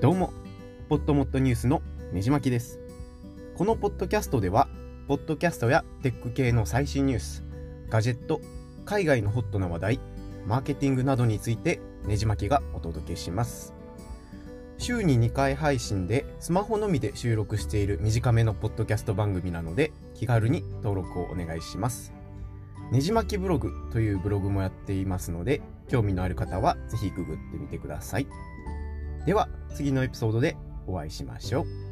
どうも、ポットモットニュースのねじまきです。このポッドキャストでは、ポッドキャストやテック系の最新ニュース、ガジェット、海外のホットな話題、マーケティングなどについてねじまきがお届けします。週に2回配信でスマホのみで収録している短めのポッドキャスト番組なので気軽に登録をお願いします。ねじまきブログというブログもやっていますので興味のある方はぜひググってみてください。では次のエピソードでお会いしましょう。